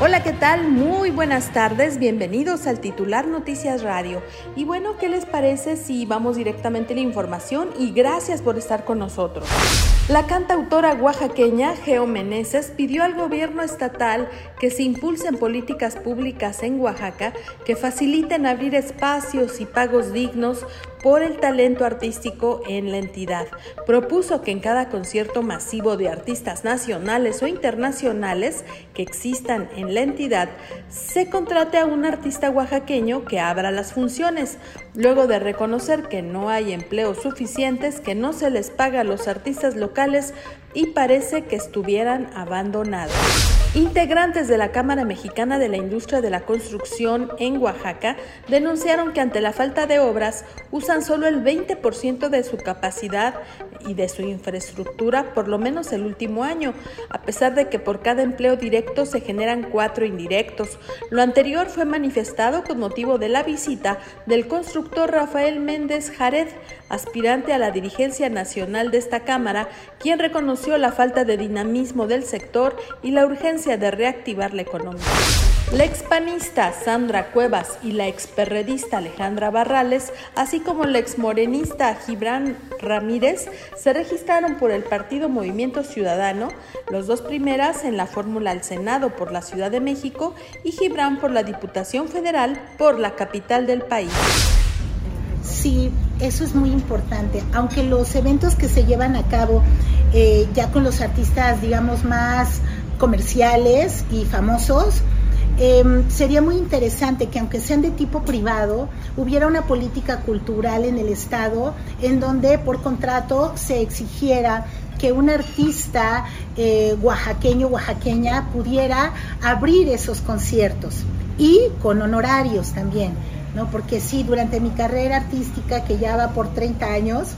Hola, ¿qué tal? Muy buenas tardes, bienvenidos al titular Noticias Radio. Y bueno, ¿qué les parece si vamos directamente a la información? Y gracias por estar con nosotros. La cantautora oaxaqueña Geo Meneses pidió al gobierno estatal que se impulsen políticas públicas en Oaxaca que faciliten abrir espacios y pagos dignos por el talento artístico en la entidad. Propuso que en cada concierto masivo de artistas nacionales o internacionales que existan en la entidad se contrate a un artista oaxaqueño que abra las funciones, luego de reconocer que no hay empleos suficientes, que no se les paga a los artistas locales y parece que estuvieran abandonados. Integrantes de la Cámara Mexicana de la Industria de la Construcción en Oaxaca denunciaron que ante la falta de obras usan solo el 20% de su capacidad y de su infraestructura por lo menos el último año, a pesar de que por cada empleo directo se generan cuatro indirectos. Lo anterior fue manifestado con motivo de la visita del constructor Rafael Méndez Jared, aspirante a la dirigencia nacional de esta Cámara, quien reconoció la falta de dinamismo del sector y la urgencia de reactivar la economía. La expanista Sandra Cuevas y la experredista Alejandra Barrales, así como la exmorenista Gibran Ramírez, se registraron por el partido Movimiento Ciudadano, los dos primeras en la fórmula al Senado por la Ciudad de México y Gibran por la Diputación Federal por la capital del país. Sí, eso es muy importante. Aunque los eventos que se llevan a cabo eh, ya con los artistas, digamos, más comerciales y famosos, em, sería muy interesante que aunque sean de tipo privado, hubiera una política cultural en el Estado en donde por contrato se exigiera que un artista eh, oaxaqueño oaxaqueña pudiera abrir esos conciertos y con honorarios también, ¿no? Porque sí, durante mi carrera artística, que ya va por 30 años,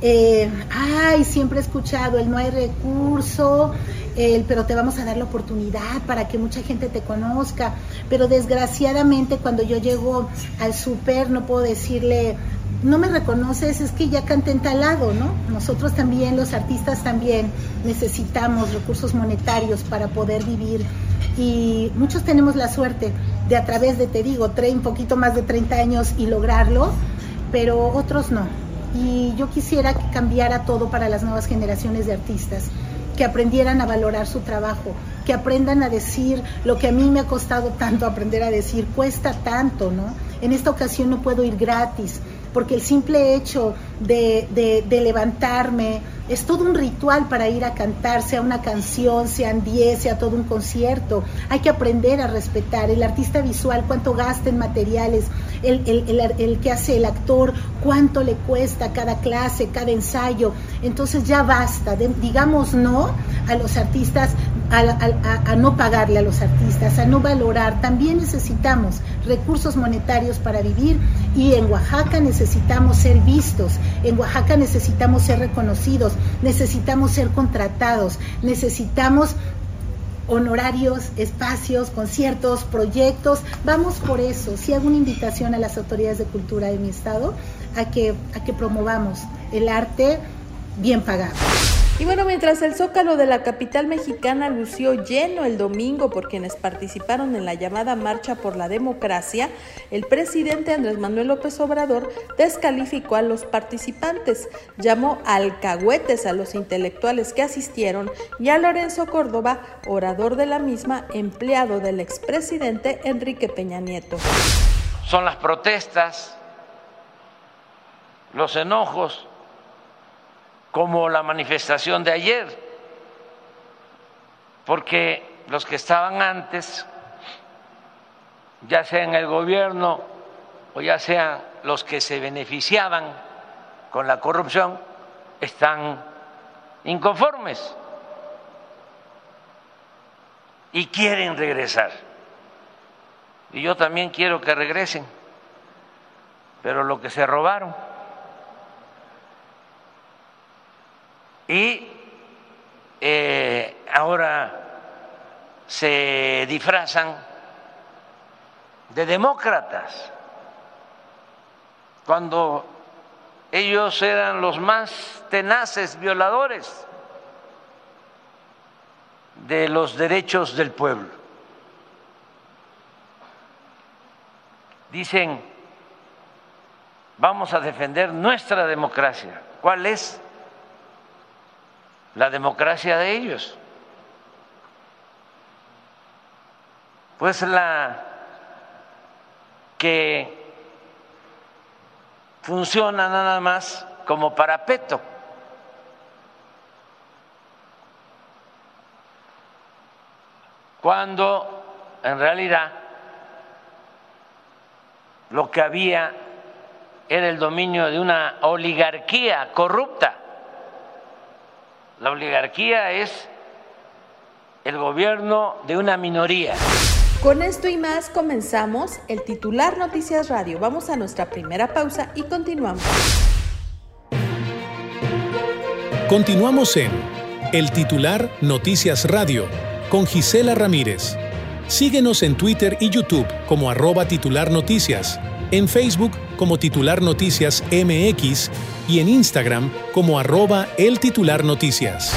eh, ay, siempre he escuchado el no hay recurso, pero te vamos a dar la oportunidad para que mucha gente te conozca. Pero desgraciadamente cuando yo llego al súper no puedo decirle, no me reconoces, es que ya canté en tal lado, ¿no? Nosotros también, los artistas también necesitamos recursos monetarios para poder vivir y muchos tenemos la suerte de a través de, te digo, un poquito más de 30 años y lograrlo, pero otros no y yo quisiera que cambiara todo para las nuevas generaciones de artistas, que aprendieran a valorar su trabajo, que aprendan a decir lo que a mí me ha costado tanto aprender a decir, cuesta tanto, ¿no? En esta ocasión no puedo ir gratis, porque el simple hecho de, de, levantarme es todo un ritual para ir a cantar, sea una canción, sean 10, sea todo un concierto. Hay que aprender a respetar. El artista visual, cuánto gasta en materiales, el, el, el, que hace el actor, cuánto le cuesta cada clase, cada ensayo. Entonces ya basta, digamos no a los artistas, a, no pagarle a los artistas, a no valorar. También necesitamos recursos monetarios para vivir y en Oaxaca necesitamos ser vistos, en Oaxaca necesitamos ser reconocidos, necesitamos ser contratados, necesitamos honorarios, espacios, conciertos, proyectos. Vamos por eso. Si hago una invitación a las autoridades de cultura de mi estado a que, a que promovamos el arte bien pagado. Y bueno, mientras el zócalo de la capital mexicana lució lleno el domingo por quienes participaron en la llamada Marcha por la Democracia, el presidente Andrés Manuel López Obrador descalificó a los participantes, llamó alcahuetes a los intelectuales que asistieron y a Lorenzo Córdoba, orador de la misma, empleado del expresidente Enrique Peña Nieto. Son las protestas, los enojos como la manifestación de ayer, porque los que estaban antes, ya sea en el gobierno o ya sean los que se beneficiaban con la corrupción, están inconformes y quieren regresar. Y yo también quiero que regresen, pero lo que se robaron Y eh, ahora se disfrazan de demócratas cuando ellos eran los más tenaces violadores de los derechos del pueblo. Dicen, vamos a defender nuestra democracia. ¿Cuál es la democracia de ellos? Pues la que funciona nada más como parapeto. Cuando en realidad lo que había era el dominio de una oligarquía corrupta. La oligarquía es el gobierno de una minoría. Con esto y más comenzamos el titular Noticias Radio. Vamos a nuestra primera pausa y continuamos. Continuamos en el titular Noticias Radio con Gisela Ramírez. Síguenos en Twitter y YouTube como arroba titular noticias, en Facebook como titular noticias MX y en Instagram como arroba el titular noticias.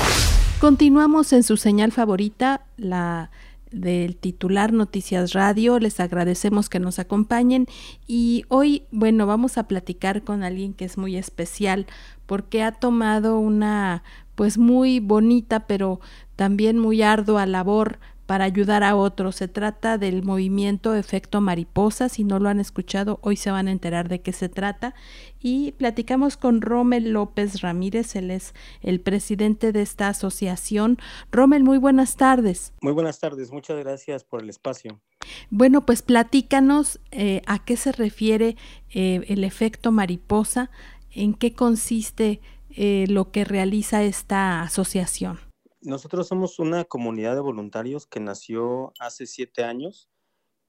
Continuamos en su señal favorita, la del titular Noticias Radio. Les agradecemos que nos acompañen y hoy, bueno, vamos a platicar con alguien que es muy especial porque ha tomado una pues muy bonita pero también muy ardua labor para ayudar a otros. Se trata del movimiento Efecto Mariposa. Si no lo han escuchado, hoy se van a enterar de qué se trata. Y platicamos con Rommel López Ramírez, él es el presidente de esta asociación. Rommel, muy buenas tardes. Muy buenas tardes, muchas gracias por el espacio. Bueno, pues platícanos eh, a qué se refiere eh, el efecto mariposa, en qué consiste eh, lo que realiza esta asociación. Nosotros somos una comunidad de voluntarios que nació hace siete años.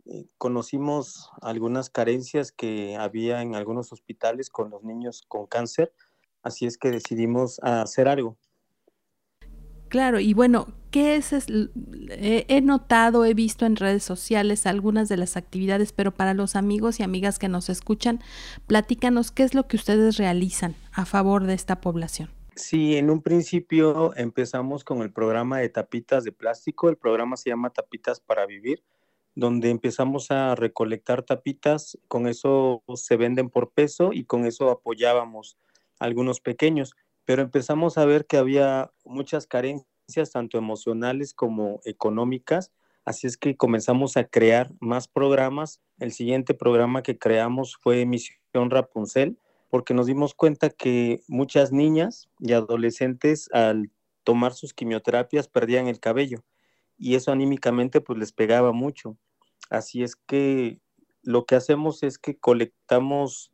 Eh, conocimos algunas carencias que había en algunos hospitales con los niños con cáncer, así es que decidimos hacer algo. Claro, y bueno, ¿qué es? he notado, he visto en redes sociales algunas de las actividades, pero para los amigos y amigas que nos escuchan, platícanos qué es lo que ustedes realizan a favor de esta población. Sí, en un principio empezamos con el programa de tapitas de plástico. El programa se llama Tapitas para Vivir, donde empezamos a recolectar tapitas. Con eso se venden por peso y con eso apoyábamos a algunos pequeños. Pero empezamos a ver que había muchas carencias, tanto emocionales como económicas. Así es que comenzamos a crear más programas. El siguiente programa que creamos fue Misión Rapunzel porque nos dimos cuenta que muchas niñas y adolescentes al tomar sus quimioterapias perdían el cabello y eso anímicamente pues les pegaba mucho. Así es que lo que hacemos es que colectamos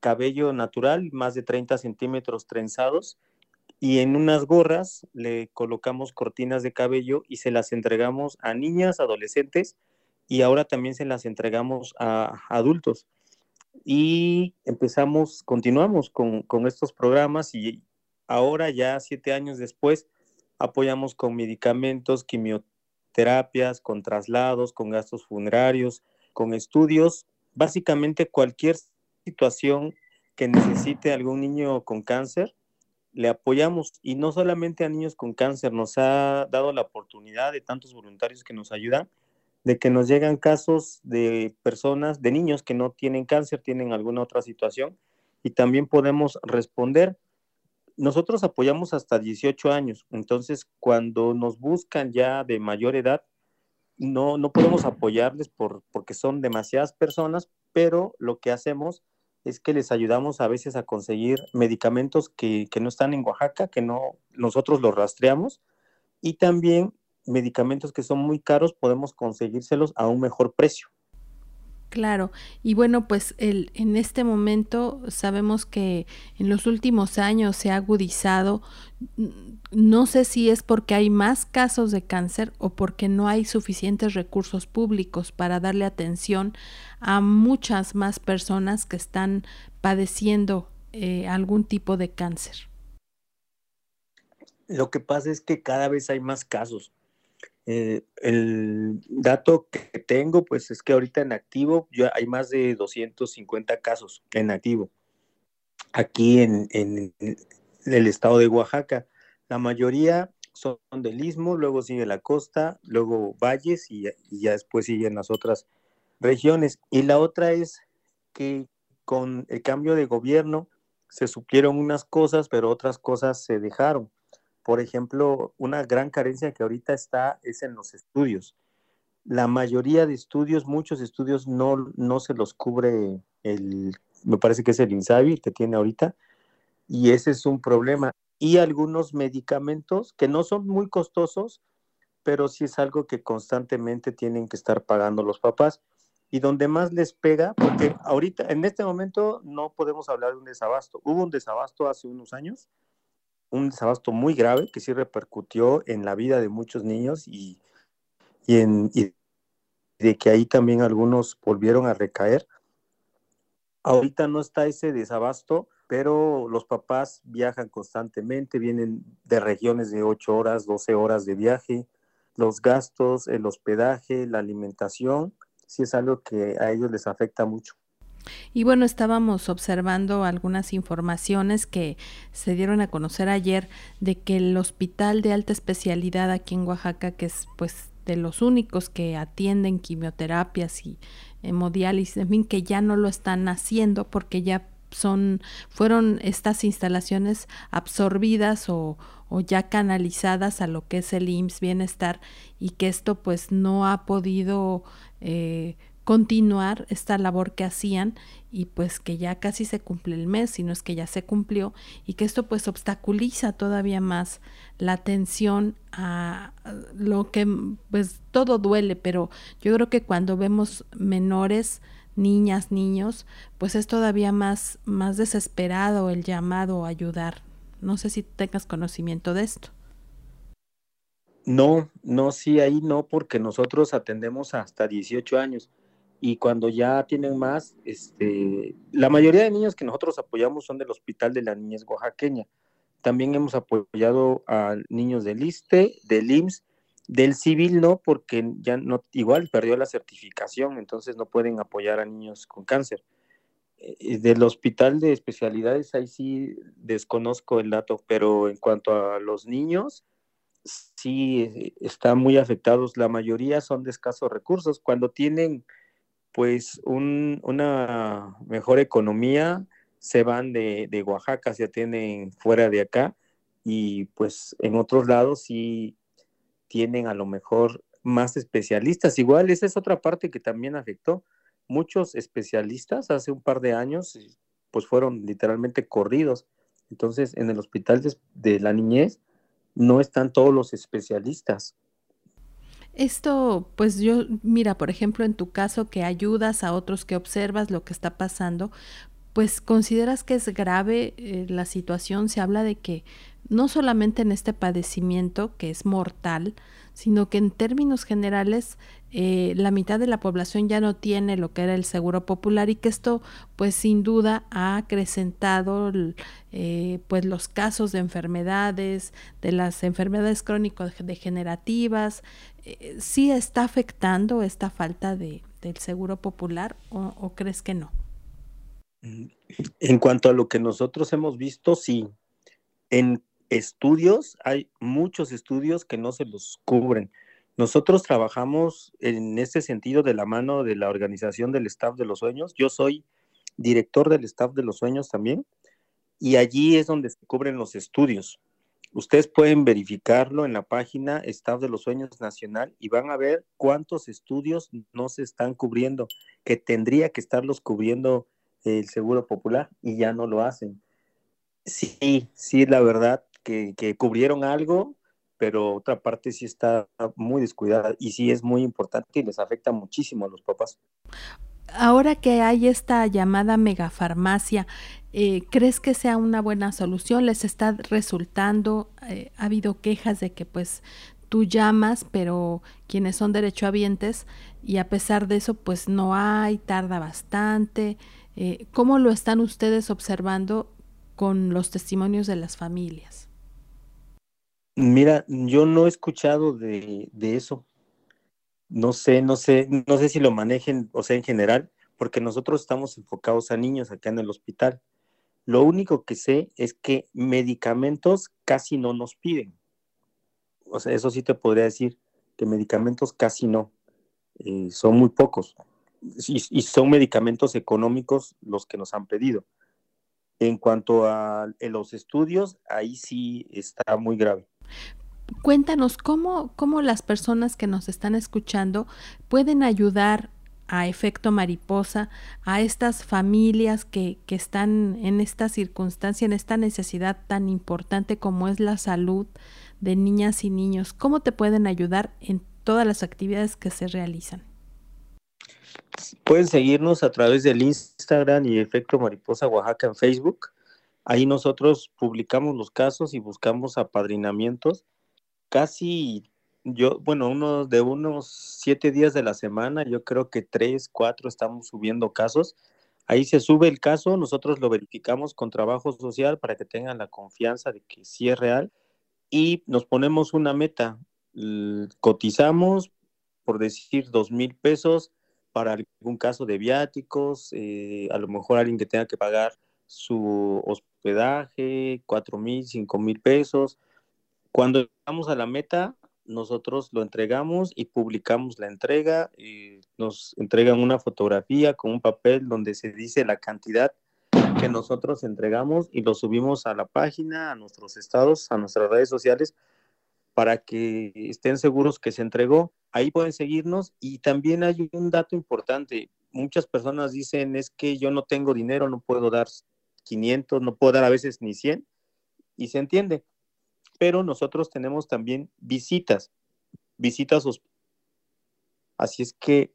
cabello natural, más de 30 centímetros trenzados, y en unas gorras le colocamos cortinas de cabello y se las entregamos a niñas, adolescentes, y ahora también se las entregamos a adultos y empezamos, continuamos con, estos programas y ahora ya siete años después apoyamos con medicamentos, quimioterapias, con traslados, con gastos funerarios, con estudios, básicamente cualquier situación que necesite algún niño con cáncer, le apoyamos. Y no solamente a niños con cáncer, nos ha dado la oportunidad de tantos voluntarios que nos ayudan de que nos llegan casos de personas, de niños que no tienen cáncer, tienen alguna otra situación y también podemos responder. Nosotros apoyamos hasta 18 años, entonces cuando nos buscan ya de mayor edad, no, no podemos apoyarles por, porque son demasiadas personas, pero lo que hacemos es que les ayudamos a veces a conseguir medicamentos que, que no están en Oaxaca, que no nosotros los rastreamos, y también medicamentos que son muy caros podemos conseguírselos a un mejor precio. Claro, y bueno, pues el, en este momento sabemos que en los últimos años se ha agudizado, no sé si es porque hay más casos de cáncer o porque no hay suficientes recursos públicos para darle atención a muchas más personas que están padeciendo eh, algún tipo de cáncer. Lo que pasa es que cada vez hay más casos. Eh, el dato que tengo, pues es que ahorita en activo ya hay más de 250 casos en activo. Aquí en, el estado de Oaxaca, la mayoría son del istmo, luego sigue la costa, luego valles y, ya después siguen las otras regiones. Y la otra es que con el cambio de gobierno se supieron unas cosas, pero otras cosas se dejaron. Por ejemplo, una gran carencia que ahorita está es en los estudios. La mayoría de estudios, muchos estudios no, no se los cubre el, me parece que es el INSABI que tiene ahorita, y ese es un problema y algunos medicamentos que no son muy costosos, pero sí es algo que constantemente tienen que estar pagando los papás. Y donde más les pega, porque ahorita, en este momento, no podemos hablar de un desabasto. Hubo un desabasto hace unos años, un desabasto muy grave que sí repercutió en la vida de muchos niños y, y, en, y de que ahí también algunos volvieron a recaer. Ahorita no está ese desabasto, pero los papás viajan constantemente, vienen de regiones de 8 horas, 12 horas de viaje, los gastos, el hospedaje, la alimentación, sí es algo que a ellos les afecta mucho. Y bueno, estábamos observando algunas informaciones que se dieron a conocer ayer de que el hospital de alta especialidad aquí en Oaxaca, que es pues de los únicos que atienden quimioterapias y hemodiálisis, en fin, que ya no lo están haciendo porque ya son, fueron estas instalaciones absorbidas o, o, ya canalizadas a lo que es el IMSS Bienestar y que esto pues no ha podido eh, continuar esta labor que hacían y pues que ya casi se cumple el mes, sino es que ya se cumplió y que esto pues obstaculiza todavía más la atención a lo que pues todo duele, pero yo creo que cuando vemos menores niñas, niños, pues es todavía más, más desesperado el llamado a ayudar. No sé si tengas conocimiento de esto. No, no, sí, ahí no, porque nosotros atendemos hasta 18 años y cuando ya tienen más, este, la mayoría de niños que nosotros apoyamos son del Hospital de la Niñez Oaxaqueña. También hemos apoyado a niños del ISTE, del IMSS del civil no, porque ya no, igual perdió la certificación, entonces no pueden apoyar a niños con cáncer. Eh, del hospital de especialidades, ahí sí desconozco el dato, pero en cuanto a los niños, sí eh, están muy afectados. La mayoría son de escasos recursos. Cuando tienen pues una mejor economía, se van de, Oaxaca, se atienden fuera de acá y pues en otros lados sí tienen a lo mejor más especialistas. Igual esa es otra parte que también afectó. Muchos especialistas hace un par de años pues fueron literalmente corridos. Entonces en el hospital de, la niñez no están todos los especialistas. Esto, pues yo, mira, por ejemplo, en tu caso que ayudas a otros, que observas lo que está pasando, pues consideras que es grave eh, la situación, se habla de que no solamente en este padecimiento que es mortal, sino que en términos generales eh, la mitad de la población ya no tiene lo que era el seguro popular y que esto pues sin duda ha acrecentado eh, pues los casos de enfermedades, de las enfermedades crónicos degenerativas, eh, ¿sí está afectando esta falta de, del seguro popular o, o crees que no? En cuanto a lo que nosotros hemos visto, sí. En estudios, hay muchos estudios que no se los cubren. Nosotros trabajamos en este sentido de la mano de la organización del staff de los sueños. Yo soy director del staff de los sueños también y allí es donde se cubren los estudios. Ustedes pueden verificarlo en la página Staff de los Sueños Nacional y van a ver cuántos estudios no se están cubriendo, que tendría que estarlos cubriendo el Seguro Popular y ya no lo hacen. Sí, sí, la verdad, que, cubrieron algo, pero otra parte sí está muy descuidada y sí es muy importante y les afecta muchísimo a los papás. Ahora que hay esta llamada megafarmacia, eh, ¿crees que sea una buena solución? ¿Les está resultando? Eh, ha habido quejas de que pues tú llamas, pero quienes son derechohabientes y a pesar de eso pues no hay, tarda bastante. Eh, ¿Cómo lo están ustedes observando con los testimonios de las familias? Mira, yo no he escuchado de, de eso. No sé, no sé, no sé si lo manejen, o sea, en general, porque nosotros estamos enfocados a niños acá en el hospital. Lo único que sé es que medicamentos casi no nos piden. O sea, eso sí te podría decir, que medicamentos casi no. Eh, son muy pocos. Y, y, son medicamentos económicos los que nos han pedido. En cuanto a los estudios, ahí sí está muy grave. Cuéntanos cómo, cómo las personas que nos están escuchando pueden ayudar a efecto mariposa a estas familias que, que, están en esta circunstancia, en esta necesidad tan importante como es la salud de niñas y niños. ¿Cómo te pueden ayudar en todas las actividades que se realizan? Pueden seguirnos a través del Instagram y Efecto Mariposa Oaxaca en Facebook. Ahí nosotros publicamos los casos y buscamos apadrinamientos casi yo, bueno, uno de unos siete días de la semana, yo creo que tres, cuatro estamos subiendo casos. Ahí se sube el caso, nosotros lo verificamos con trabajo social para que tengan la confianza de que sí es real y nos ponemos una meta. Cotizamos, por decir, dos mil pesos para algún caso de viáticos, eh, a lo mejor alguien que tenga que pagar su hospedaje, cuatro mil, cinco mil pesos cuando llegamos a la meta, nosotros lo entregamos y publicamos la entrega. Y nos entregan una fotografía con un papel donde se dice la cantidad que nosotros entregamos y lo subimos a la página, a nuestros estados, a nuestras redes sociales para que estén seguros que se entregó. Ahí pueden seguirnos y también hay un dato importante. Muchas personas dicen es que yo no tengo dinero, no puedo dar 500, no puedo dar a veces ni 100 y se entiende pero nosotros tenemos también visitas, visitas. Así es que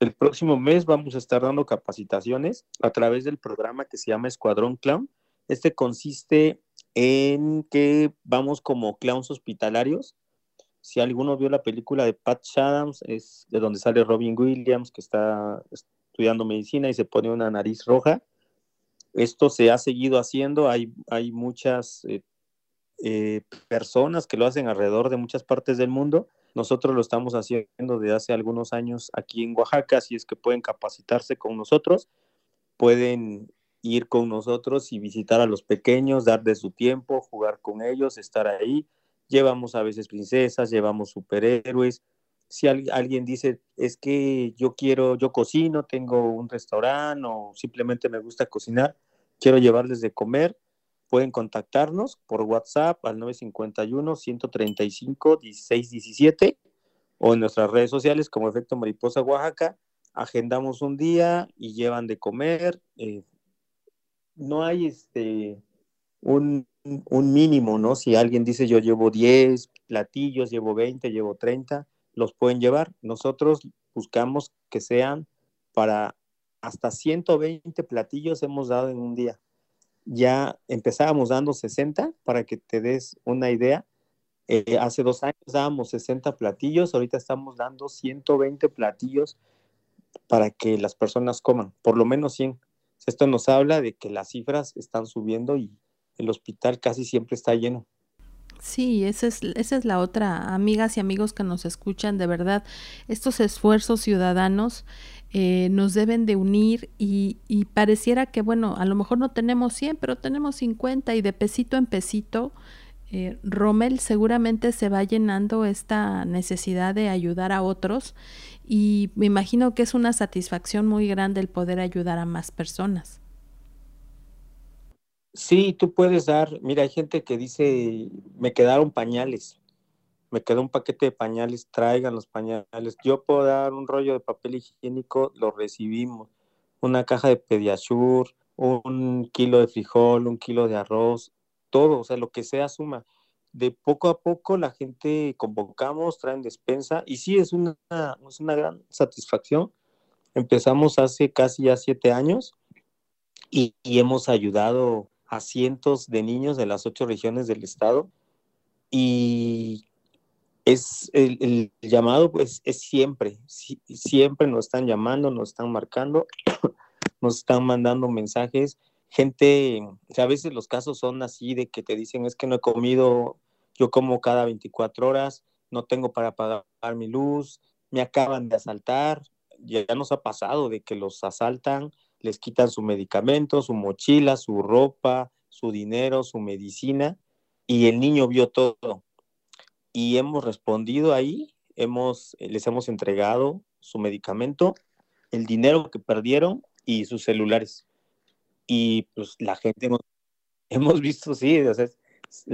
el próximo mes vamos a estar dando capacitaciones a través del programa que se llama Escuadrón Clown. Este consiste en que vamos como clowns hospitalarios. Si alguno vio la película de Pat Adams, es de donde sale Robin Williams, que está estudiando medicina y se pone una nariz roja. Esto se ha seguido haciendo, hay, hay muchas eh, eh, personas que lo hacen alrededor de muchas partes del mundo. Nosotros lo estamos haciendo desde hace algunos años aquí en Oaxaca, así es que pueden capacitarse con nosotros, pueden ir con nosotros y visitar a los pequeños, dar de su tiempo, jugar con ellos, estar ahí. Llevamos a veces princesas, llevamos superhéroes. Si alguien dice, es que yo quiero, yo cocino, tengo un restaurante o simplemente me gusta cocinar, quiero llevarles de comer, pueden contactarnos por WhatsApp al 951-135-1617 o en nuestras redes sociales como Efecto Mariposa Oaxaca. Agendamos un día y llevan de comer. Eh, no hay este un, un, mínimo, ¿no? Si alguien dice yo llevo 10 platillos, llevo 20, llevo 30, los pueden llevar. Nosotros buscamos que sean para hasta 120 platillos hemos dado en un día ya empezábamos dando 60 para que te des una idea. Eh, hace dos años dábamos 60 platillos, ahorita estamos dando 120 platillos para que las personas coman, por lo menos 100. Esto nos habla de que las cifras están subiendo y el hospital casi siempre está lleno. Sí, esa es, esa es la otra, amigas y amigos que nos escuchan, de verdad, estos esfuerzos ciudadanos eh, nos deben de unir y, pareciera que, bueno, a lo mejor no tenemos 100, pero tenemos 50 y de pesito en pesito, eh, Rommel seguramente se va llenando esta necesidad de ayudar a otros y me imagino que es una satisfacción muy grande el poder ayudar a más personas. Sí, tú puedes dar, mira, hay gente que dice, me quedaron pañales me quedó un paquete de pañales, traigan los pañales. Yo puedo dar un rollo de papel higiénico, lo recibimos. Una caja de Pediasur, un kilo de frijol, un kilo de arroz, todo, o sea, lo que sea suma. De poco a poco la gente convocamos, traen despensa y sí es una, es una gran satisfacción. Empezamos hace casi ya siete años y, y hemos ayudado a cientos de niños de las ocho regiones del estado y es el, llamado, pues es siempre, siempre nos están llamando, nos están marcando, nos están mandando mensajes. Gente, a veces los casos son así de que te dicen es que no he comido yo como cada 24 horas, no tengo para pagar mi luz, me acaban de asaltar, ya, nos ha pasado de que los asaltan, les quitan su medicamento, su mochila, su ropa, su dinero, su medicina, y el niño vio todo. Y hemos respondido ahí, hemos, les hemos entregado su medicamento, el dinero que perdieron y sus celulares. Y pues la gente hemos, visto, sí, o sea,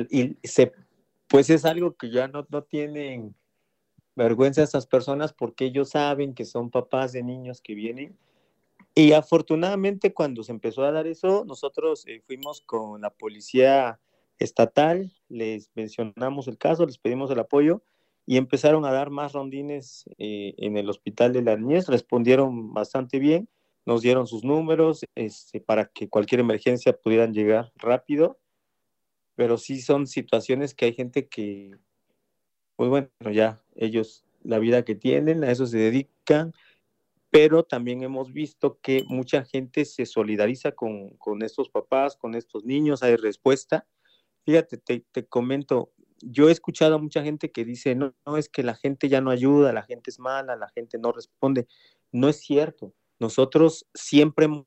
y se, pues es algo que ya no, no tienen vergüenza estas personas porque ellos saben que son papás de niños que vienen. Y afortunadamente cuando se empezó a dar eso, nosotros eh, fuimos con la policía estatal, les mencionamos el caso, les pedimos el apoyo y empezaron a dar más rondines eh, en el hospital de la niñez, respondieron bastante bien, nos dieron sus números este, para que cualquier emergencia pudieran llegar rápido, pero sí son situaciones que hay gente que, pues bueno, ya ellos, la vida que tienen, a eso se dedican, pero también hemos visto que mucha gente se solidariza con, con estos papás, con estos niños, hay respuesta. Fíjate, te, comento, yo he escuchado a mucha gente que dice, no, no, es que la gente ya no ayuda, la gente es mala, la gente no responde. No es cierto. Nosotros siempre hemos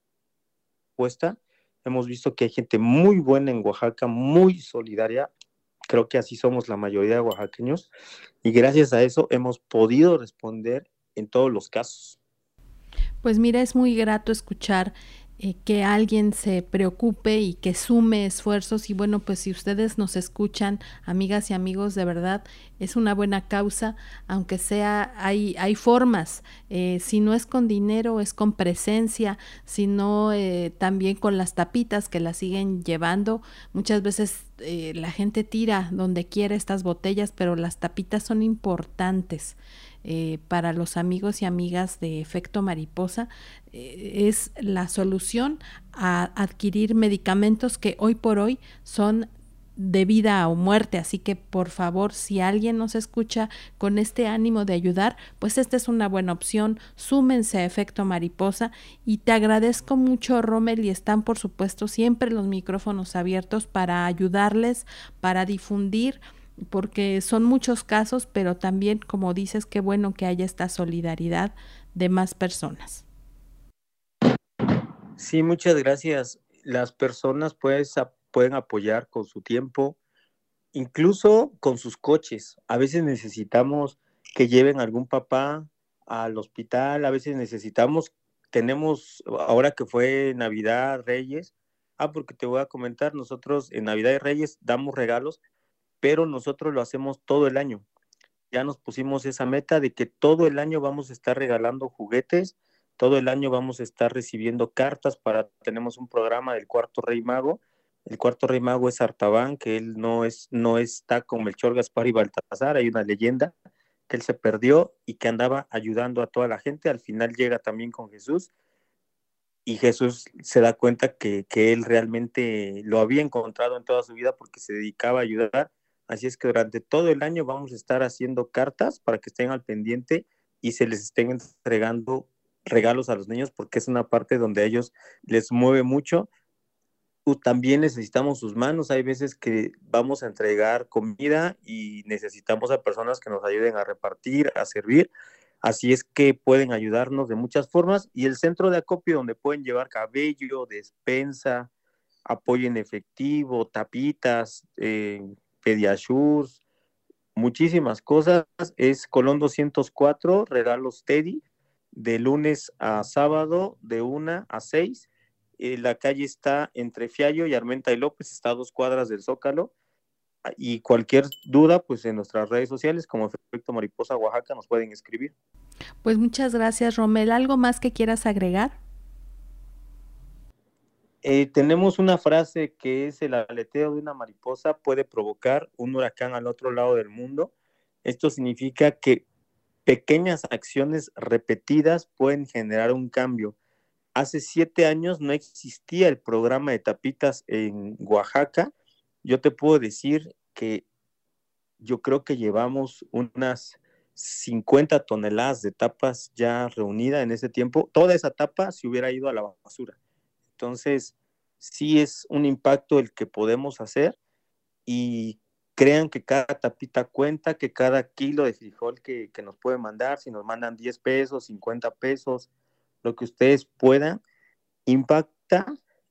hemos visto que hay gente muy buena en Oaxaca, muy solidaria. Creo que así somos la mayoría de oaxaqueños y gracias a eso hemos podido responder en todos los casos. Pues mira, es muy grato escuchar eh, que alguien se preocupe y que sume esfuerzos. Y bueno pues si ustedes nos escuchan amigas y amigos de verdad es una buena causa aunque sea hay hay formas. Eh, si no es con dinero es con presencia. Si no eh, también con las tapitas que la siguen llevando. Muchas veces la gente tira donde quiere estas botellas pero las tapitas son importantes para los amigos y amigas de efecto mariposa es la solución a adquirir medicamentos que hoy por hoy son de vida o muerte. Así que por favor, si alguien nos escucha con este ánimo de ayudar, pues esta es una buena opción. Súmense a efecto mariposa y te agradezco mucho, Rommel, y están por supuesto siempre los micrófonos abiertos para ayudarles, para difundir porque son muchos casos, pero también, como dices, qué bueno que haya esta solidaridad de más personas. Sí, muchas gracias. Las personas pues, pueden apoyar con su tiempo, incluso con sus coches. A veces necesitamos que lleven algún papá al hospital, a veces necesitamos, tenemos, ahora que fue Navidad, Reyes, ah, porque te voy a comentar, nosotros en Navidad Reyes damos regalos, pero nosotros lo hacemos todo el año. Ya nos pusimos esa meta de que todo el año vamos a estar regalando juguetes, todo el año vamos a estar recibiendo cartas para, tenemos un programa del cuarto rey mago, el cuarto rey mago es Artaban, que él no, es, no está con Melchor, Gaspar y Baltasar, hay una leyenda que él se perdió y que andaba ayudando a toda la gente, al final llega también con Jesús y Jesús se da cuenta que, que él realmente lo había encontrado en toda su vida porque se dedicaba a ayudar. Así es que durante todo el año vamos a estar haciendo cartas para que estén al pendiente y se les estén entregando regalos a los niños porque es una parte donde a ellos les mueve mucho. También necesitamos sus manos. Hay veces que vamos a entregar comida y necesitamos a personas que nos ayuden a repartir, a servir. Así es que pueden ayudarnos de muchas formas. Y el centro de acopio donde pueden llevar cabello, despensa, apoyo en efectivo, tapitas, eh, muchísimas cosas. Es Colón 204, regalos Teddy, de lunes a sábado, de 1 a 6. Eh, la calle está entre Fiallo y Armenta y López, está a dos cuadras del Zócalo. Y cualquier duda, pues en nuestras redes sociales, como Efecto Mariposa Oaxaca, nos pueden escribir. Pues muchas gracias, Romel. ¿Algo más que quieras agregar? Eh, tenemos una frase que es el aleteo de una mariposa puede provocar un huracán al otro lado del mundo. Esto significa que pequeñas acciones repetidas pueden generar un cambio. Hace siete años no existía el programa de tapitas en Oaxaca. Yo te puedo decir que yo creo que llevamos unas 50 toneladas de tapas ya reunidas en ese tiempo. Toda esa tapa se hubiera ido a la basura entonces, sí es un impacto el que podemos hacer y crean que cada tapita cuenta, que cada kilo de frijol que, que nos puede mandar, si nos mandan 10 pesos, 50 pesos, lo que ustedes puedan, impacta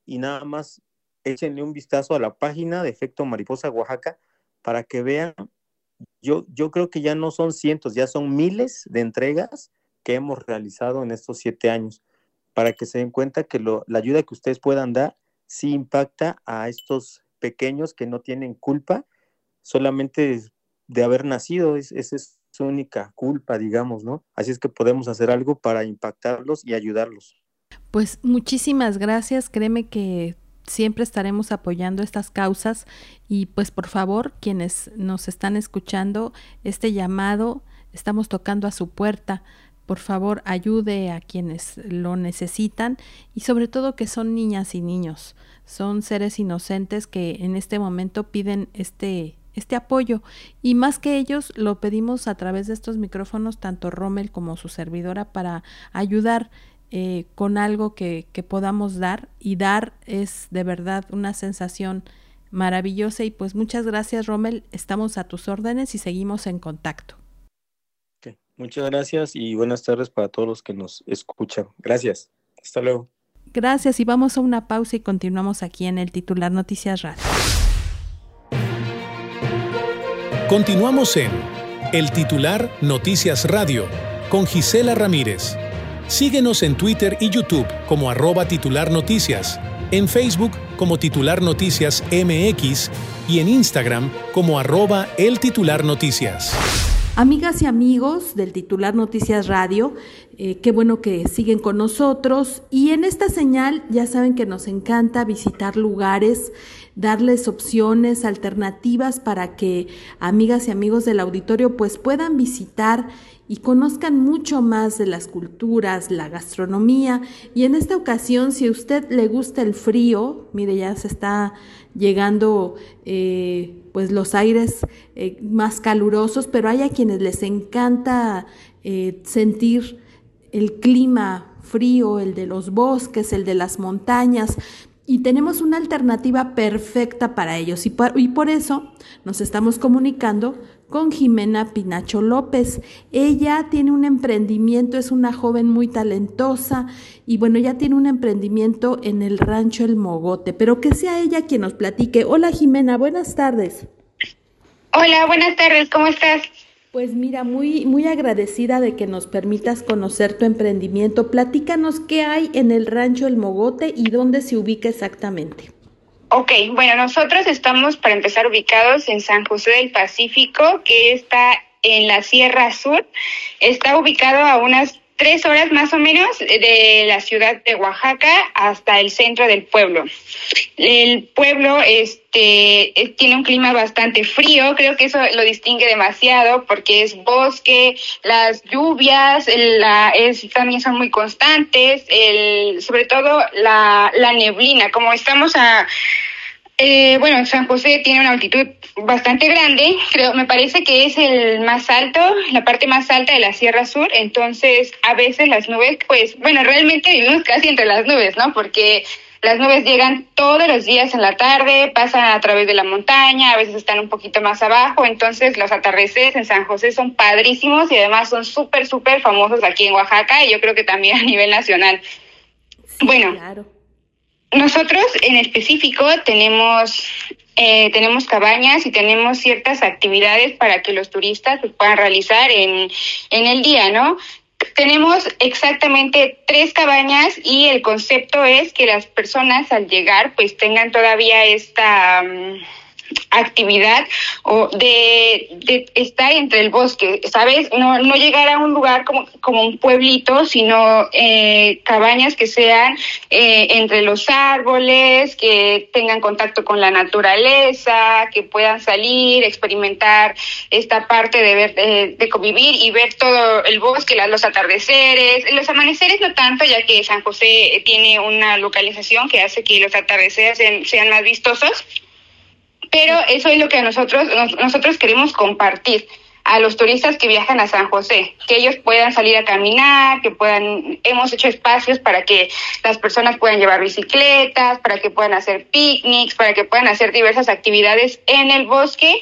y nada más échenle un vistazo a la página de Efecto Mariposa Oaxaca para que vean, yo, yo creo que ya no son cientos, ya son miles de entregas que hemos realizado en estos siete años, para que se den cuenta que lo, la ayuda que ustedes puedan dar sí impacta a estos pequeños que no tienen culpa solamente de haber nacido, esa es su única culpa, digamos, ¿no? Así es que podemos hacer algo para impactarlos y ayudarlos. Pues muchísimas gracias, créeme que siempre estaremos apoyando estas causas y pues por favor quienes nos están escuchando este llamado estamos tocando a su puerta por favor ayude a quienes lo necesitan y sobre todo que son niñas y niños son seres inocentes que en este momento piden este este apoyo y más que ellos lo pedimos a través de estos micrófonos tanto Rommel como su servidora para ayudar eh, con algo que, que podamos dar y dar es de verdad una sensación maravillosa y pues muchas gracias Rommel, estamos a tus órdenes y seguimos en contacto. Muchas gracias y buenas tardes para todos los que nos escuchan. Gracias. Hasta luego. Gracias y vamos a una pausa y continuamos aquí en el titular Noticias Radio. Continuamos en el titular Noticias Radio con Gisela Ramírez. Síguenos en Twitter y YouTube como arroba titular noticias, en Facebook como titular noticias MX y en Instagram como arroba el. Amigas y amigos del titular Noticias Radio, eh, qué bueno que siguen con nosotros y en esta señal ya saben que nos encanta visitar lugares, darles opciones, alternativas para que amigas y amigos del auditorio pues puedan visitar y conozcan mucho más de las culturas, la gastronomía. Y en esta ocasión, si a usted le gusta el frío, mire, ya se está llegando eh, pues los aires eh, más calurosos, pero hay a quienes les encanta eh, sentir el clima frío, el de los bosques, el de las montañas y tenemos una alternativa perfecta para ellos y por, y por, eso nos estamos comunicando con Jimena Pinacho López. Ella tiene un emprendimiento, es una joven muy talentosa y bueno, ya tiene un emprendimiento en el rancho El Mogote, pero que sea ella quien nos platique. Hola Jimena, buenas tardes. Hola, buenas tardes, ¿cómo estás? Pues mira, muy, muy agradecida de que nos permitas conocer tu emprendimiento. Platícanos qué hay en el rancho El Mogote y dónde se ubica exactamente. Ok, bueno, nosotros estamos para empezar ubicados en San José del Pacífico, que está en la Sierra Sur. Está ubicado a unas tres horas más o menos de la ciudad de Oaxaca hasta el centro del pueblo. El pueblo este, tiene un clima bastante frío, creo que eso lo distingue demasiado porque es bosque, las lluvias la, es, también son muy constantes, el, sobre todo la, la neblina, como estamos a eh, bueno, San José tiene una altitud bastante grande, creo, me parece que es el más alto, la parte más alta de la Sierra Sur, entonces a veces las nubes, pues, bueno, realmente vivimos casi entre las nubes, ¿no? Porque las nubes llegan todos los días en la tarde, pasan a través de la montaña, a veces están un poquito más abajo, entonces los atardeceres en San José son padrísimos y además son súper, súper famosos aquí en Oaxaca y yo creo que también a nivel nacional. bueno, claro. Nosotros en específico tenemos eh, tenemos cabañas y tenemos ciertas actividades para que los turistas puedan realizar en, en el día, ¿no? Tenemos exactamente tres cabañas y el concepto es que las personas al llegar pues tengan todavía esta... Mm, actividad o de, estar entre el bosque, ¿sabes? No, no llegar a un lugar como, como un pueblito, sino eh, cabañas que sean eh, entre los árboles, que tengan contacto con la naturaleza, que puedan salir, experimentar esta parte de ver, de, de convivir y ver todo el bosque, los atardeceres, los amaneceres no tanto, ya que San José tiene una localización que hace que los atardeceres sean, sean más vistosos pero eso es lo que nosotros, nosotros queremos compartir a los turistas que viajan a San José, que ellos puedan salir a caminar, que puedan, hemos hecho espacios para que las personas puedan llevar bicicletas, para que puedan hacer picnics, para que puedan hacer diversas actividades en el bosque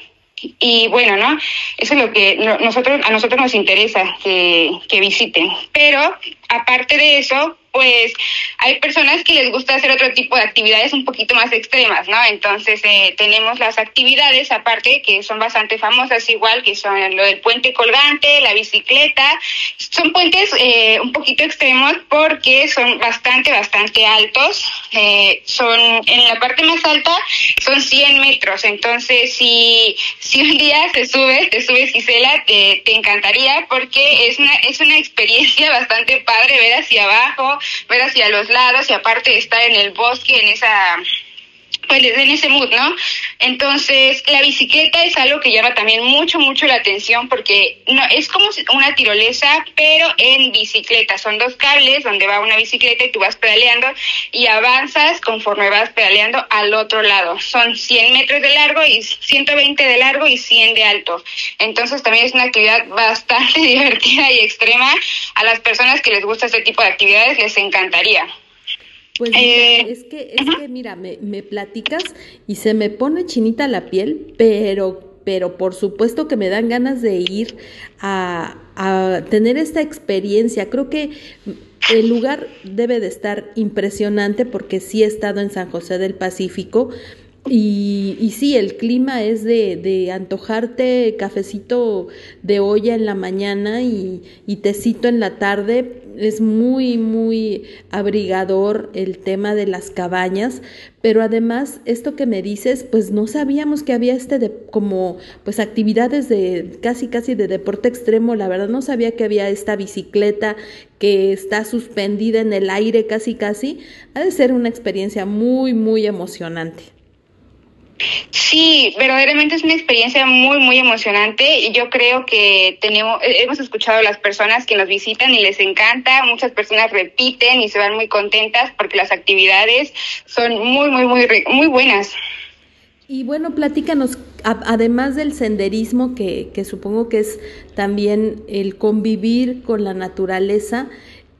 Y bueno, ¿no? Eso es lo que nosotros, a nosotros nos interesa que, que visiten. Pero aparte de eso, pues hay personas que les gusta hacer otro tipo de actividades un poquito más extremas, ¿no? Entonces eh, tenemos las actividades aparte que son bastante famosas igual, que son lo del puente colgante, la bicicleta. Son puentes eh, un poquito extremos porque son bastante, bastante altos. Eh, son en la parte más alta son 100 metros. Entonces si, si un día te subes, te subes Gisela, te, te encantaría porque es una, es una experiencia bastante padre ver hacia abajo ver hacia los lados y aparte estar en el bosque, en esa pues en ese mood, ¿no? Entonces, la bicicleta es algo que llama también mucho, mucho la atención porque no es como una tirolesa, pero en bicicleta. Son dos cables donde va una bicicleta y tú vas pedaleando y avanzas conforme vas pedaleando al otro lado. Son 100 metros de largo y 120 de largo y 100 de alto. Entonces, también es una actividad bastante divertida y extrema. A las personas que les gusta este tipo de actividades les encantaría. Pues eh, es que, es que mira, me, me platicas y se me pone chinita la piel, pero, pero por supuesto que me dan ganas de ir a, a tener esta experiencia. Creo que el lugar debe de estar impresionante porque sí he estado en San José del Pacífico. Y, y sí, el clima es de, de, antojarte cafecito de olla en la mañana y, y tecito en la tarde, es muy, muy abrigador el tema de las cabañas, pero además esto que me dices, pues no sabíamos que había este de, como pues actividades de casi casi de deporte extremo, la verdad no sabía que había esta bicicleta que está suspendida en el aire casi casi, ha de ser una experiencia muy muy emocionante. Sí, verdaderamente es una experiencia muy, muy emocionante y yo creo que tenemos, eh, hemos escuchado a las personas que nos visitan y les encanta, muchas personas repiten y se van muy contentas porque las actividades son muy, muy, muy, muy buenas. Y bueno, platícanos, además del senderismo, que, que supongo que es también el convivir con la naturaleza,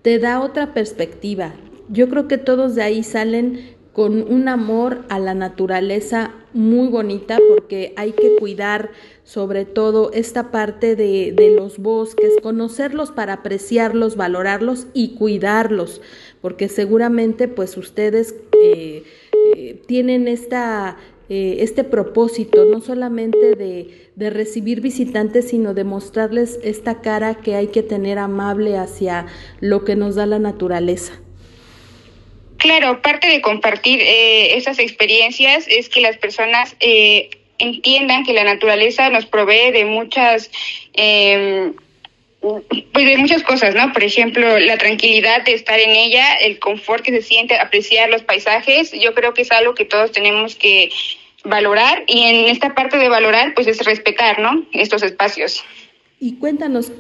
te da otra perspectiva. Yo creo que todos de ahí salen con un amor a la naturaleza muy bonita porque hay que cuidar sobre todo esta parte de, de, los bosques, conocerlos para apreciarlos, valorarlos y cuidarlos, porque seguramente pues ustedes eh, eh, tienen esta, eh, este propósito, no solamente de, de recibir visitantes, sino de mostrarles esta cara que hay que tener amable hacia lo que nos da la naturaleza. Claro, parte de compartir eh, esas experiencias es que las personas eh, entiendan que la naturaleza nos provee de muchas, eh, pues de muchas cosas, ¿no? Por ejemplo, la tranquilidad de estar en ella, el confort que se siente, apreciar los paisajes. Yo creo que es algo que todos tenemos que valorar y en esta parte de valorar, pues es respetar, ¿no? Estos espacios. Y cuéntanos,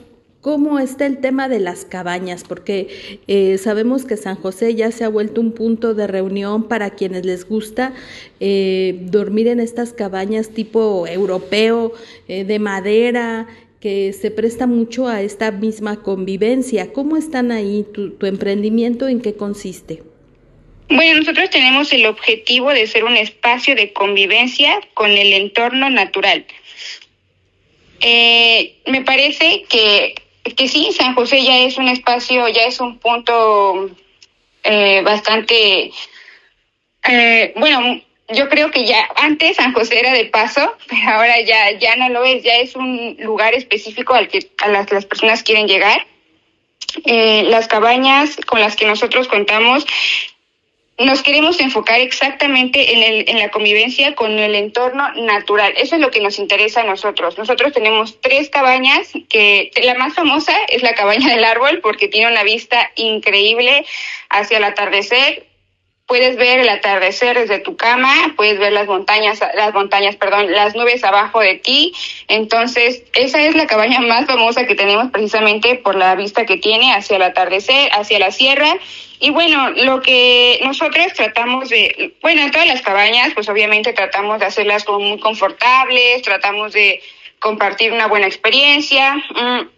¿Cómo está el tema de las cabañas? Porque eh, sabemos que San José ya se ha vuelto un punto de reunión para quienes les gusta eh, dormir en estas cabañas tipo europeo, eh, de madera, que se presta mucho a esta misma convivencia. ¿Cómo están ahí? ¿Tu, tu emprendimiento en qué consiste? Bueno, nosotros tenemos el objetivo de ser un espacio de convivencia con el entorno natural. Eh, me parece que que sí, San José ya es un espacio, ya es un punto eh, bastante, eh, bueno, yo creo que ya antes San José era de paso, pero ahora ya, ya no lo es, ya es un lugar específico al que a las, las personas quieren llegar. Eh, las cabañas con las que nosotros contamos nos queremos enfocar exactamente en, el, en la convivencia con el entorno natural. Eso es lo que nos interesa a nosotros. Nosotros tenemos tres cabañas, que la más famosa es la cabaña del árbol porque tiene una vista increíble hacia el atardecer. Puedes ver el atardecer desde tu cama, puedes ver las montañas, las montañas, perdón, las nubes abajo de ti. Entonces, esa es la cabaña más famosa que tenemos precisamente por la vista que tiene hacia el atardecer, hacia la sierra y bueno, lo que nosotros tratamos de, bueno, en todas las cabañas, pues obviamente tratamos de hacerlas como muy confortables, tratamos de compartir una buena experiencia. Mm,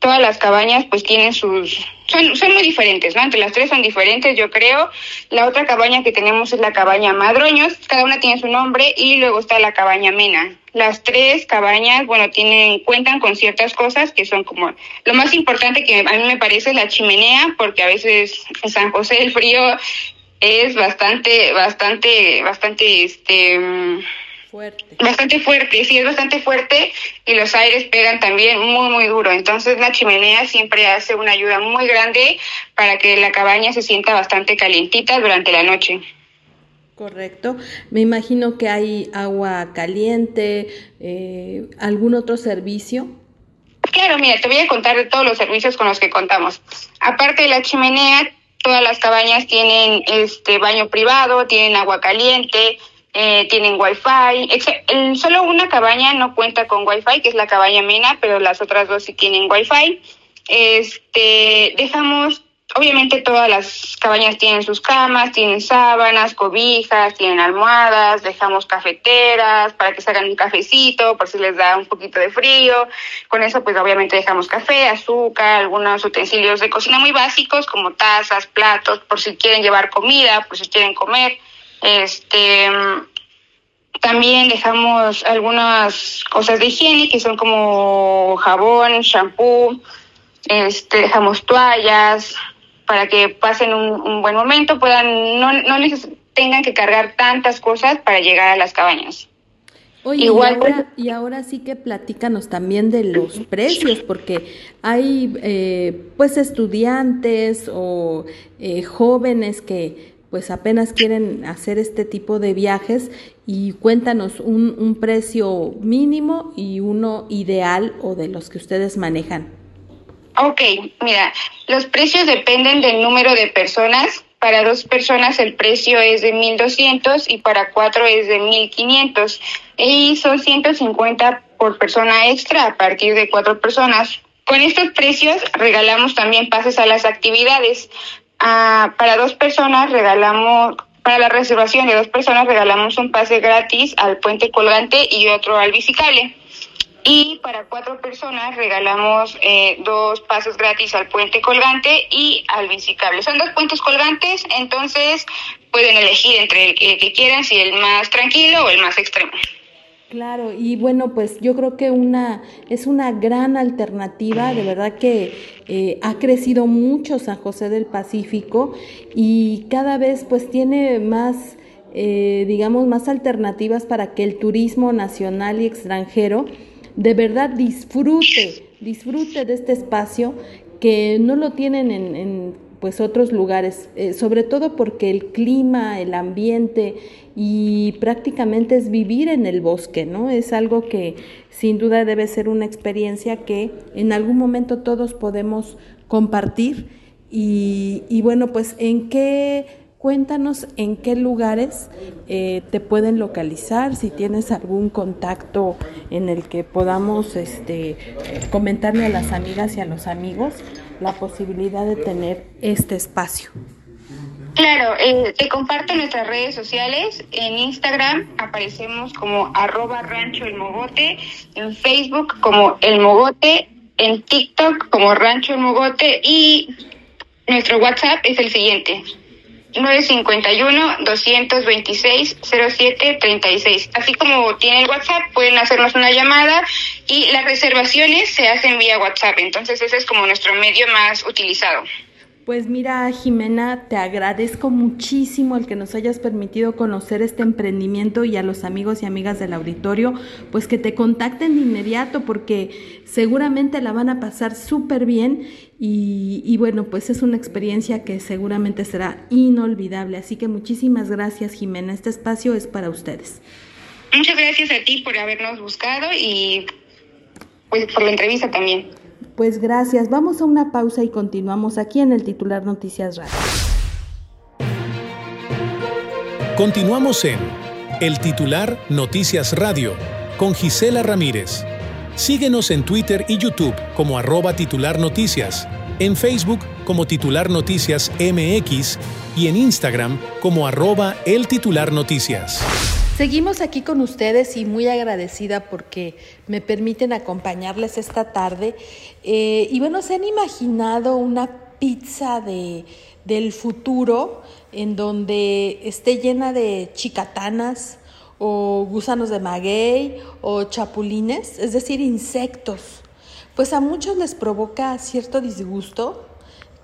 todas las cabañas pues tienen sus, son, son muy diferentes, ¿no? Entre las tres son diferentes, yo creo. La otra cabaña que tenemos es la cabaña Madroños, cada una tiene su nombre y luego está la cabaña Mena. Las tres cabañas, bueno, tienen, cuentan con ciertas cosas que son como, lo más importante que a mí me parece es la chimenea, porque a veces en San José el frío es bastante, bastante, bastante, este, Fuerte. Bastante fuerte, sí, es bastante fuerte y los aires pegan también muy, muy duro. Entonces la chimenea siempre hace una ayuda muy grande para que la cabaña se sienta bastante calientita durante la noche. Correcto. Me imagino que hay agua caliente, eh, algún otro servicio. Claro, mira, te voy a contar de todos los servicios con los que contamos. Aparte de la chimenea, todas las cabañas tienen este baño privado, tienen agua caliente, eh, tienen wifi. solo una cabaña no cuenta con wifi, que es la cabaña Mena, pero las otras dos sí tienen wifi. Este, dejamos, obviamente todas las cabañas tienen sus camas, tienen sábanas, cobijas, tienen almohadas, dejamos cafeteras para que se hagan un cafecito por si les da un poquito de frío. Con eso pues obviamente dejamos café, azúcar, algunos utensilios de cocina muy básicos como tazas, platos, por si quieren llevar comida, por si quieren comer. Este, también dejamos algunas cosas de higiene que son como jabón, shampoo, este, dejamos toallas para que pasen un, buen momento, puedan, no, no tengan que cargar tantas cosas para llegar a las cabañas. Oye, Igual, y, ahora, y ahora sí que platícanos también de los precios, porque hay eh, pues estudiantes o eh, jóvenes que pues apenas quieren hacer este tipo de viajes y cuéntanos un, precio mínimo y uno ideal o de los que ustedes manejan. Ok, mira, los precios dependen del número de personas. Para dos personas el precio es de 1.200 y para cuatro es de 1.500 y son 150 por persona extra a partir de cuatro personas. Con estos precios regalamos también pases a las actividades. Ah, para dos personas regalamos, para la reservación de dos personas regalamos un pase gratis al puente colgante y otro al bicicable. Y para cuatro personas regalamos eh, dos pases gratis al puente colgante y al bicicable. Son dos puentes colgantes, entonces pueden elegir entre el que quieran, si el más tranquilo o el más extremo. Claro, y bueno, pues yo creo que una es una gran alternativa, de verdad que eh, ha crecido mucho San José del Pacífico y cada vez pues tiene más, eh, digamos, más alternativas para que el turismo nacional y extranjero de verdad disfrute, disfrute de este espacio que no lo tienen en pues otros lugares, eh, sobre todo porque el clima, el ambiente y prácticamente es vivir en el bosque, ¿no? Es algo que sin duda debe ser una experiencia que en algún momento todos podemos compartir. Y, bueno, pues en qué Cuéntanos en qué lugares eh, te pueden localizar, si tienes algún contacto en el que podamos este, comentarle a las amigas y a los amigos la posibilidad de tener este espacio. Claro, eh, te comparto nuestras redes sociales. En Instagram aparecemos como arroba rancho el mogote, en Facebook como el mogote, en TikTok como rancho el mogote y nuestro WhatsApp es el siguiente, 951-226-0736. Así como tienen WhatsApp, pueden hacernos una llamada y las reservaciones se hacen vía WhatsApp. Entonces ese es como nuestro medio más utilizado. Pues mira, Jimena, te agradezco muchísimo el que nos hayas permitido conocer este emprendimiento y a los amigos y amigas del auditorio, pues que te contacten de inmediato porque seguramente la van a pasar súper bien y, y, bueno, pues es una experiencia que seguramente será inolvidable. Así que muchísimas gracias, Jimena. Este espacio es para ustedes. Muchas gracias a ti por habernos buscado y pues por la entrevista también. Pues gracias. Vamos a una pausa y continuamos aquí en el titular Noticias Radio. Continuamos en el titular Noticias Radio con Gisela Ramírez. Síguenos en Twitter y YouTube como arroba titular noticias, en Facebook como titular noticias MX y en Instagram como arroba el titular noticias. Seguimos aquí con ustedes y muy agradecida porque me permiten acompañarles esta tarde. Eh, y bueno, ¿se han imaginado una pizza de, del futuro en donde esté llena de chicatanas o gusanos de maguey o chapulines, es decir, insectos? Pues a muchos les provoca cierto disgusto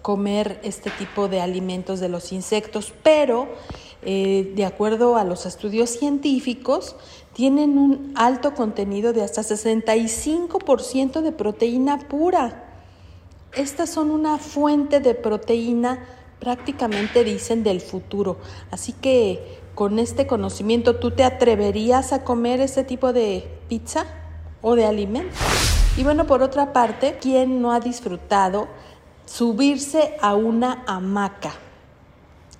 comer este tipo de alimentos de los insectos, pero eh, de acuerdo a los estudios científicos, tienen un alto contenido de hasta 65% de proteína pura. Estas son una fuente de proteína prácticamente dicen del futuro. Así que con este conocimiento, ¿tú te atreverías a comer este tipo de pizza o de alimento? Y bueno, por otra parte, ¿quién no ha disfrutado subirse a una hamaca?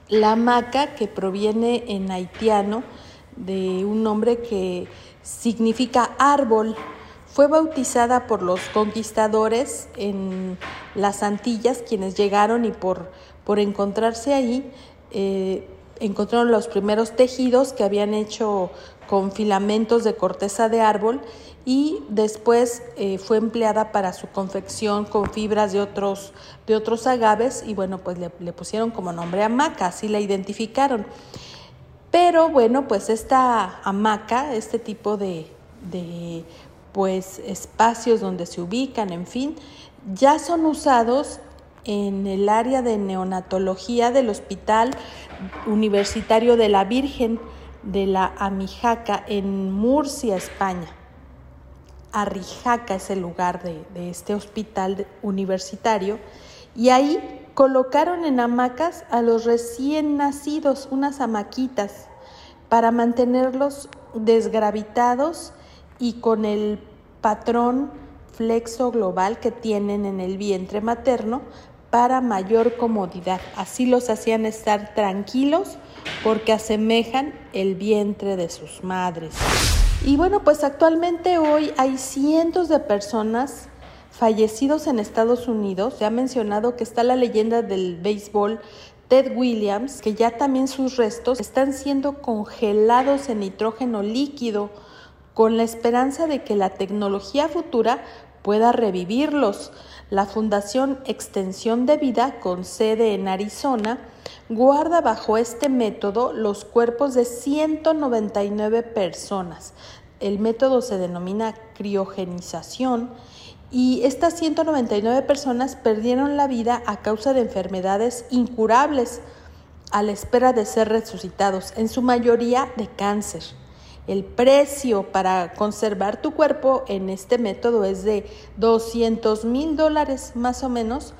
La hamaca, que proviene en haitiano de un nombre que significa árbol, fue bautizada por los conquistadores en las Antillas, quienes llegaron y por, por encontrarse ahí, eh, encontraron los primeros tejidos que habían hecho con filamentos de corteza de árbol y después eh, fue empleada para su confección con fibras de otros, de otros agaves y bueno, pues le, pusieron como nombre hamaca, así la identificaron. Pero bueno, pues esta hamaca, este tipo de, de pues espacios donde se ubican, en fin, ya son usados en el área de neonatología del Hospital Universitario de la Virgen de la Amijaca en Murcia, España. Arrijaca es el lugar de, este hospital universitario, y ahí colocaron en hamacas a los recién nacidos, unas hamaquitas, para mantenerlos desgravitados y con el patrón flexo global que tienen en el vientre materno para mayor comodidad. Así los hacían estar tranquilos porque asemejan el vientre de sus madres. Y bueno, pues actualmente hoy hay cientos de personas fallecidos en Estados Unidos. Se ha mencionado que está la leyenda del béisbol Ted Williams, que ya también sus restos están siendo congelados en nitrógeno líquido con la esperanza de que la tecnología futura pueda revivirlos. La Fundación Extensión de Vida, con sede en Arizona, guarda bajo este método los cuerpos de 199 personas. El método se denomina criogenización y estas 199 personas perdieron la vida a causa de enfermedades incurables a la espera de ser resucitados, en su mayoría de cáncer. El precio para conservar tu cuerpo en este método es de 200 mil dólares más o menos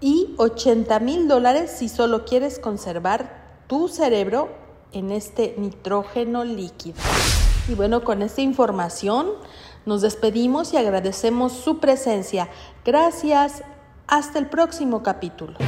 y 80 mil dólares si solo quieres conservar tu cerebro en este nitrógeno líquido. Y bueno, con esta información nos despedimos y agradecemos su presencia. Gracias. Hasta el próximo capítulo.